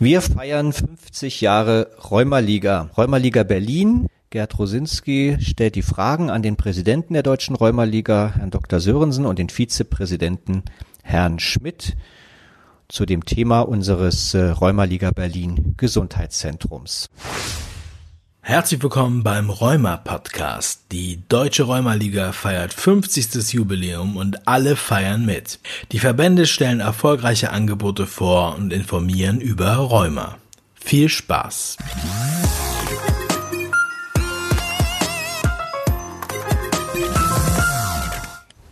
Wir feiern 50 Jahre Rheumaliga. Rheumaliga Berlin. Gerd Rosinski stellt die Fragen an den Präsidenten der Deutschen Rheumaliga, Herrn Dr. Sörensen, und den Vizepräsidenten, Herrn Schmidt, zu dem Thema unseres äh, Rheumaliga Berlin Gesundheitszentrums. Herzlich willkommen beim Rheuma Podcast. Die Deutsche Rheumaliga feiert 50. Jubiläum und alle feiern mit. Die Verbände stellen erfolgreiche Angebote vor und informieren über Rheuma. Viel Spaß!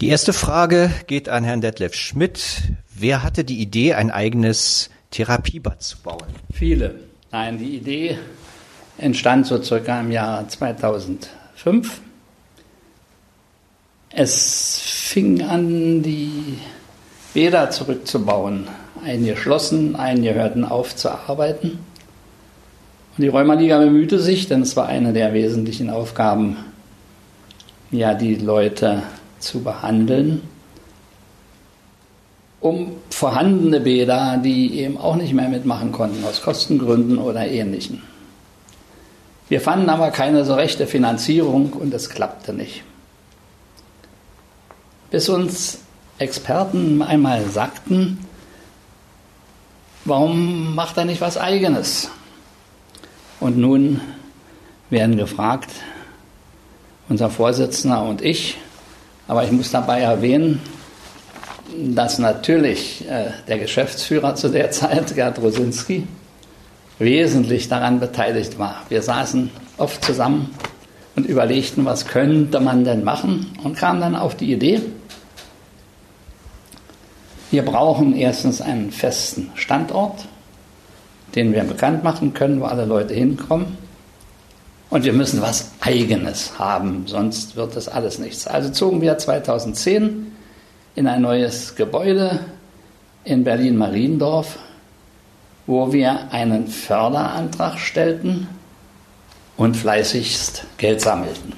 Die erste Frage geht an Herrn Detlef Schmidt. Wer hatte die Idee, ein eigenes Therapiebad zu bauen? Viele. Nein, die Idee entstand so circa im Jahr 2005. Es fing an, die Bäder zurückzubauen. Einige schlossen, einige hörten auf zu arbeiten. Und die Rheumaliga bemühte sich, denn es war eine der wesentlichen Aufgaben, ja, die Leute zu behandeln, um vorhandene Bäder, die eben auch nicht mehr mitmachen konnten, aus Kostengründen oder ähnlichen. Wir fanden aber keine so rechte Finanzierung und es klappte nicht. Bis uns Experten einmal sagten, warum macht er nicht was eigenes? Und nun werden gefragt, unser Vorsitzender und ich, aber ich muss dabei erwähnen, dass natürlich äh, der Geschäftsführer zu der Zeit, Gerd Rosinski, wesentlich daran beteiligt war. Wir saßen oft zusammen und überlegten, was könnte man denn machen und kamen dann auf die Idee, wir brauchen erstens einen festen Standort, den wir bekannt machen können, wo alle Leute hinkommen. Und wir müssen was Eigenes haben, sonst wird das alles nichts. Also zogen wir 2010 in ein neues Gebäude in Berlin-Mariendorf wo wir einen Förderantrag stellten und fleißigst Geld sammelten.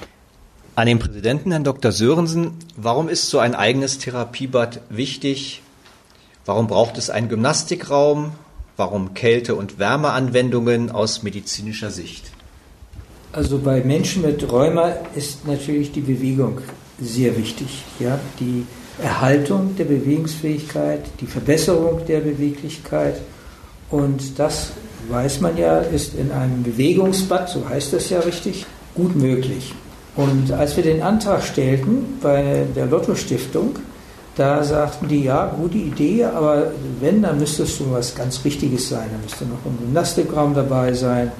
An den Präsidenten, Herrn Dr. Sörensen, warum ist so ein eigenes Therapiebad wichtig? Warum braucht es einen Gymnastikraum? Warum Kälte- und Wärmeanwendungen aus medizinischer Sicht? Also bei Menschen mit Rheuma ist natürlich die Bewegung sehr wichtig. Ja? Die Erhaltung der Bewegungsfähigkeit, die Verbesserung der Beweglichkeit und das weiß man ja, ist in einem Bewegungsbad, so heißt das ja richtig, gut möglich. Und als wir den Antrag stellten bei der Lotto Stiftung, da sagten die, ja, gute Idee, aber wenn, dann müsste es schon was ganz Richtiges sein. Da müsste noch ein Gymnastikraum dabei sein,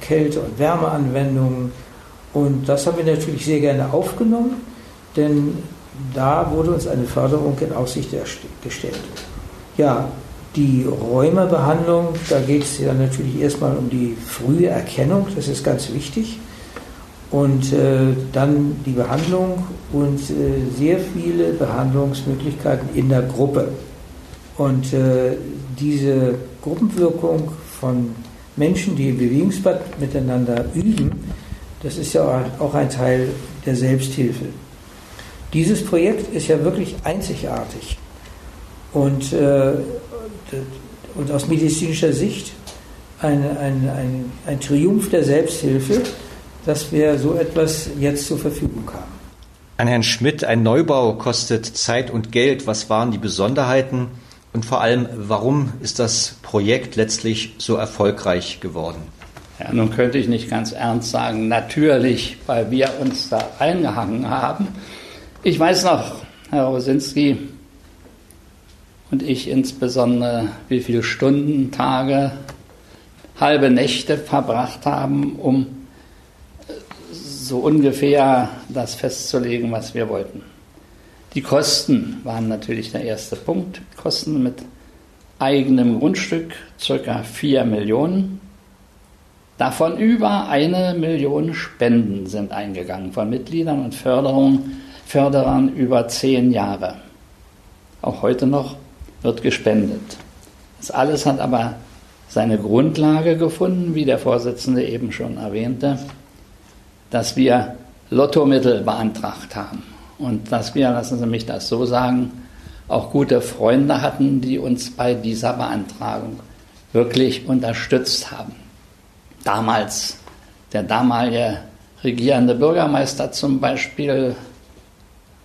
Kälte- und Wärmeanwendungen. Und das haben wir natürlich sehr gerne aufgenommen, denn da wurde uns eine Förderung in Aussicht gestellt. Ja, die Rheumabehandlung, da geht es ja natürlich erstmal um die frühe Erkennung, das ist ganz wichtig. Und äh, dann die Behandlung und äh, sehr viele Behandlungsmöglichkeiten in der Gruppe. Und äh, diese Gruppenwirkung von Menschen, die im Bewegungsbad miteinander üben, das ist ja auch ein Teil der Selbsthilfe. Dieses Projekt ist ja wirklich einzigartig. Und äh, und aus medizinischer Sicht ein, ein, ein, ein Triumph der Selbsthilfe, dass wir so etwas jetzt zur Verfügung haben. An Herrn Schmidt, ein Neubau kostet Zeit und Geld. Was waren die Besonderheiten und vor allem, warum ist das Projekt letztlich so erfolgreich geworden? Ja, nun könnte ich nicht ganz ernst sagen, natürlich, weil wir uns da eingehangen haben. Ich weiß noch, Herr Rosinski, und ich insbesondere, wie viele Stunden, Tage, halbe Nächte verbracht haben, um so ungefähr das festzulegen, was wir wollten. Die Kosten waren natürlich der erste Punkt. Kosten mit eigenem Grundstück circa 4 Millionen. Davon über eine Million Spenden sind eingegangen von Mitgliedern und Förderern über zehn Jahre. Auch heute noch wird gespendet. Das alles hat aber seine Grundlage gefunden, wie der Vorsitzende eben schon erwähnte, dass wir Lottomittel beantragt haben und dass wir, lassen Sie mich das so sagen, auch gute Freunde hatten, die uns bei dieser Beantragung wirklich unterstützt haben. Damals, der damalige regierende Bürgermeister zum Beispiel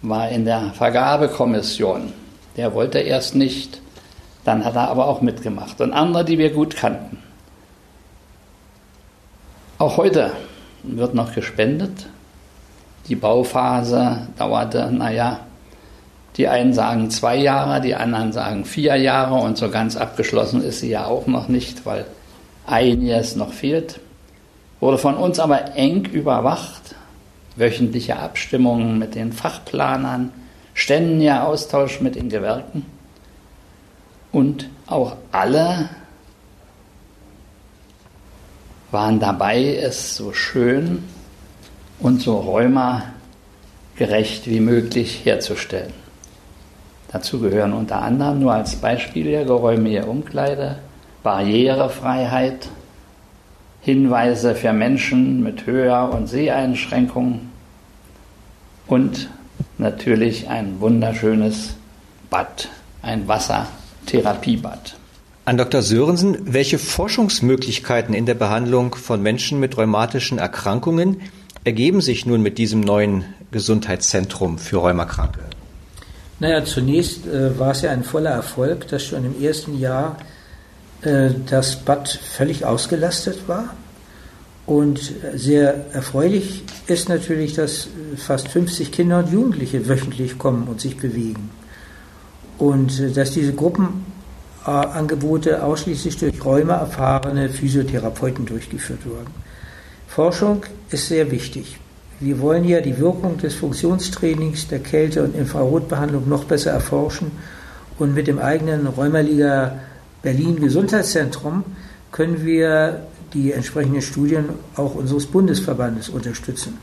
war in der Vergabekommission. Der wollte erst nicht, dann hat er aber auch mitgemacht. Und andere, die wir gut kannten. Auch heute wird noch gespendet. Die Bauphase dauerte, naja, die einen sagen zwei Jahre, die anderen sagen vier Jahre und so ganz abgeschlossen ist sie ja auch noch nicht, weil einiges noch fehlt. Wurde von uns aber eng überwacht, wöchentliche Abstimmungen mit den Fachplanern, ständiger Austausch mit den Gewerken und auch alle waren dabei, es so schön und so rheumagerecht wie möglich herzustellen. Dazu gehören unter anderem nur als Beispiel ja geräumige Umkleide, Barrierefreiheit, Hinweise für Menschen mit Hör- und Seheinschränkungen und natürlich ein wunderschönes Bad, ein Wassertherapiebad. An Dr. Sörensen, welche Forschungsmöglichkeiten in der Behandlung von Menschen mit rheumatischen Erkrankungen ergeben sich nun mit diesem neuen Gesundheitszentrum für Rheumakranke? Naja, zunächst äh, war es ja ein voller Erfolg, dass schon im ersten Jahr äh, das Bad völlig ausgelastet war. Und sehr erfreulich ist natürlich, dass fast 50 Kinder und Jugendliche wöchentlich kommen und sich bewegen. Und äh, dass diese Gruppenangebote ausschließlich durch rheumaerfahrene Physiotherapeuten durchgeführt wurden. Forschung ist sehr wichtig. Wir wollen ja die Wirkung des Funktionstrainings, der Kälte- und Infrarotbehandlung noch besser erforschen. Und mit dem eigenen Rheumaliga Berlin Gesundheitszentrum können wir die entsprechenden Studien auch unseres Bundesverbandes unterstützen.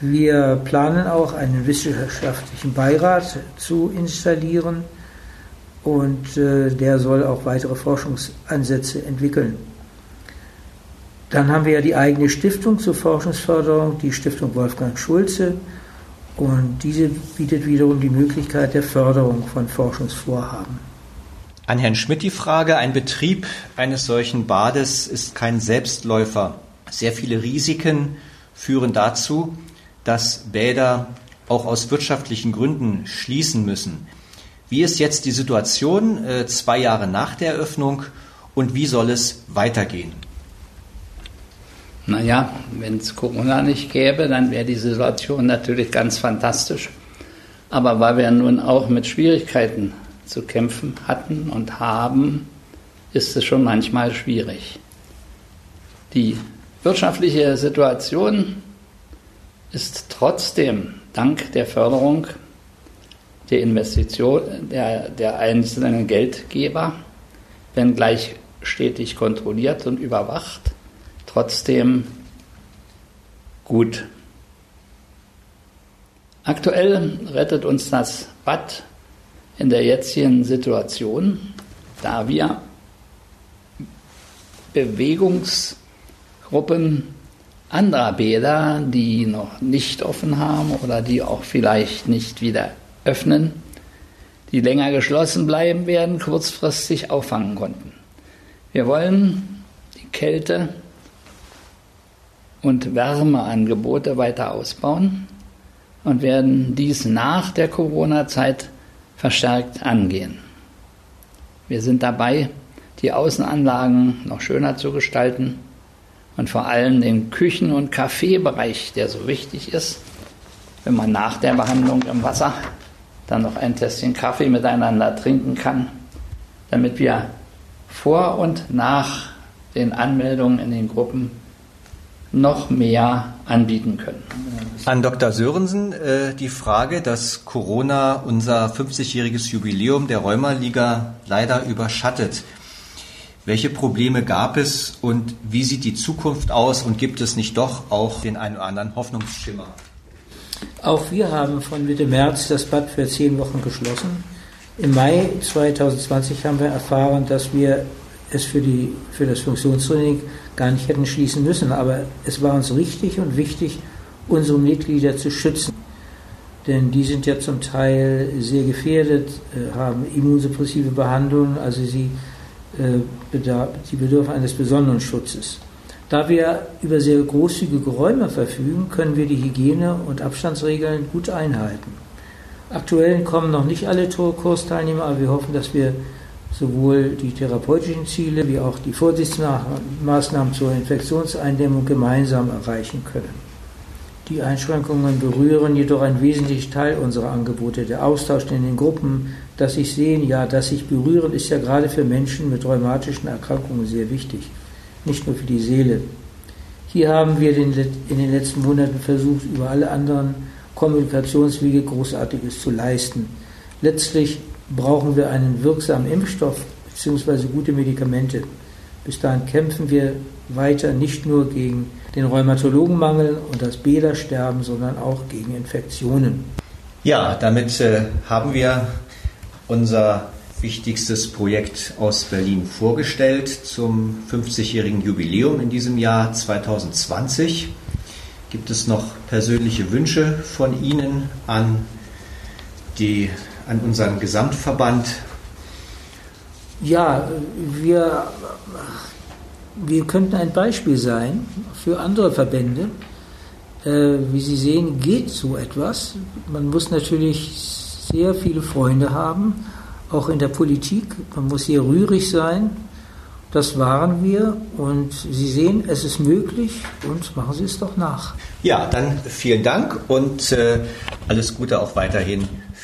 Wir planen auch einen wissenschaftlichen Beirat zu installieren und äh, der soll auch weitere Forschungsansätze entwickeln. Dann haben wir ja die eigene Stiftung zur Forschungsförderung, die Stiftung Wolfgang Schulze. Und diese bietet wiederum die Möglichkeit der Förderung von Forschungsvorhaben. An Herrn Schmidt die Frage, ein Betrieb eines solchen Bades ist kein Selbstläufer. Sehr viele Risiken führen dazu, dass Bäder auch aus wirtschaftlichen Gründen schließen müssen. Wie ist jetzt die Situation äh, zwei Jahre nach der Eröffnung und wie soll es weitergehen? Naja, wenn es Corona nicht gäbe, dann wäre die Situation natürlich ganz fantastisch. Aber weil wir nun auch mit Schwierigkeiten zu kämpfen hatten und haben, ist es schon manchmal schwierig. Die wirtschaftliche Situation ist trotzdem dank der Förderung der Investition der, der einzelnen Geldgeber, wenngleich stetig kontrolliert und überwacht, trotzdem gut. Aktuell rettet uns das Bad in der jetzigen Situation, da wir Bewegungsgruppen anderer Bäder, die noch nicht offen haben oder die auch vielleicht nicht wieder öffnen, die länger geschlossen bleiben werden, kurzfristig auffangen konnten. Wir wollen die Kälte und Wärmeangebote weiter ausbauen und werden dies nach der Corona-Zeit verstärkt angehen. Wir sind dabei, die Außenanlagen noch schöner zu gestalten und vor allem den Küchen- und Kaffeebereich, der so wichtig ist, wenn man nach der Behandlung im Wasser dann noch ein Tässchen Kaffee miteinander trinken kann, damit wir vor und nach den Anmeldungen in den Gruppen noch mehr anbieten können. An Dr. Sörensen äh, die Frage, dass Corona unser 50-jähriges Jubiläum der Rheumaliga leider überschattet. Welche Probleme gab es und wie sieht die Zukunft aus und gibt es nicht doch auch den einen oder anderen Hoffnungsschimmer? Auch wir haben von Mitte März das Bad für zehn Wochen geschlossen. Im Mai 2020 haben wir erfahren, dass wir es für, die, für das Funktionstraining gar nicht hätten schließen müssen. Aber es war uns richtig und wichtig, unsere Mitglieder zu schützen. Denn die sind ja zum Teil sehr gefährdet, äh, haben immunsuppressive Behandlungen, also sie äh, sie bedürfen eines besonderen Schutzes. Da wir über sehr großzügige Räume verfügen, können wir die Hygiene- und Abstandsregeln gut einhalten. Aktuell kommen noch nicht alle Kursteilnehmer, aber wir hoffen, dass wir sowohl die therapeutischen Ziele wie auch die Vorsichtsmaßnahmen zur Infektionseindämmung gemeinsam erreichen können. Die Einschränkungen berühren jedoch einen wesentlichen Teil unserer Angebote. Der Austausch in den Gruppen, das sich sehen, ja, das sich berühren, ist ja gerade für Menschen mit rheumatischen Erkrankungen sehr wichtig, nicht nur für die Seele. Hier haben wir in den letzten Monaten versucht, über alle anderen Kommunikationswege Großartiges zu leisten. Letztlich brauchen wir einen wirksamen Impfstoff bzw. gute Medikamente. Bis dahin kämpfen wir weiter nicht nur gegen den Rheumatologenmangel und das Bädersterben, sondern auch gegen Infektionen. Ja, damit äh, haben wir unser wichtigstes Projekt aus Berlin vorgestellt zum 50-jährigen Jubiläum in diesem Jahr 2020. Gibt es noch persönliche Wünsche von Ihnen an, die, an unseren Gesamtverband? Ja, wir wir könnten ein Beispiel sein für andere Verbände. Äh, wie Sie sehen, geht so etwas. Man muss natürlich sehr viele Freunde haben, auch in der Politik. Man muss hier rührig sein. Das waren wir und Sie sehen, es ist möglich und machen Sie es doch nach. Ja, dann vielen Dank und äh, alles Gute auch weiterhin